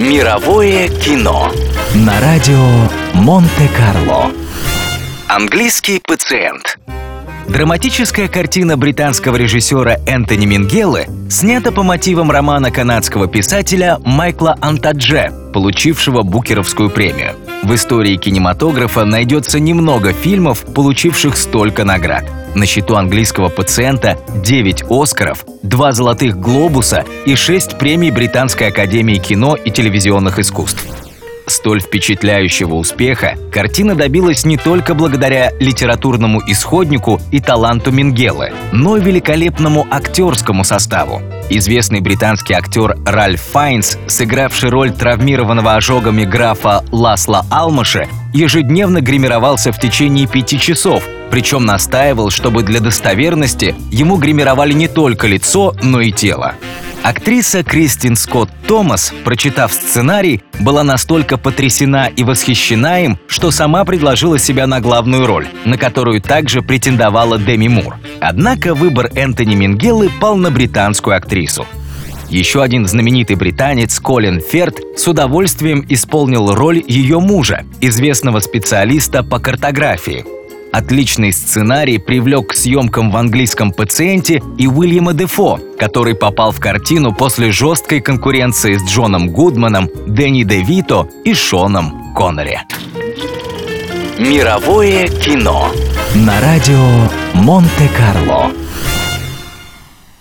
Мировое кино на радио Монте-Карло. Английский пациент. Драматическая картина британского режиссера Энтони Мингелы снята по мотивам романа канадского писателя Майкла Антадже, получившего Букеровскую премию. В истории кинематографа найдется немного фильмов, получивших столько наград. На счету английского пациента 9 «Оскаров», 2 «Золотых глобуса» и 6 премий Британской академии кино и телевизионных искусств. Столь впечатляющего успеха картина добилась не только благодаря литературному исходнику и таланту Мингелы, но и великолепному актерскому составу. Известный британский актер Ральф Файнс, сыгравший роль травмированного ожогами графа Ласла Алмаша, ежедневно гримировался в течение пяти часов, причем настаивал, чтобы для достоверности ему гримировали не только лицо, но и тело. Актриса Кристин Скотт Томас, прочитав сценарий, была настолько потрясена и восхищена им, что сама предложила себя на главную роль, на которую также претендовала Деми Мур. Однако выбор Энтони Мингеллы пал на британскую актрису. Еще один знаменитый британец Колин Ферд с удовольствием исполнил роль ее мужа, известного специалиста по картографии, Отличный сценарий привлек к съемкам в английском пациенте и Уильяма Дефо, который попал в картину после жесткой конкуренции с Джоном Гудманом, Дэнни Девито и Шоном Коннери. Мировое кино на радио Монте-Карло.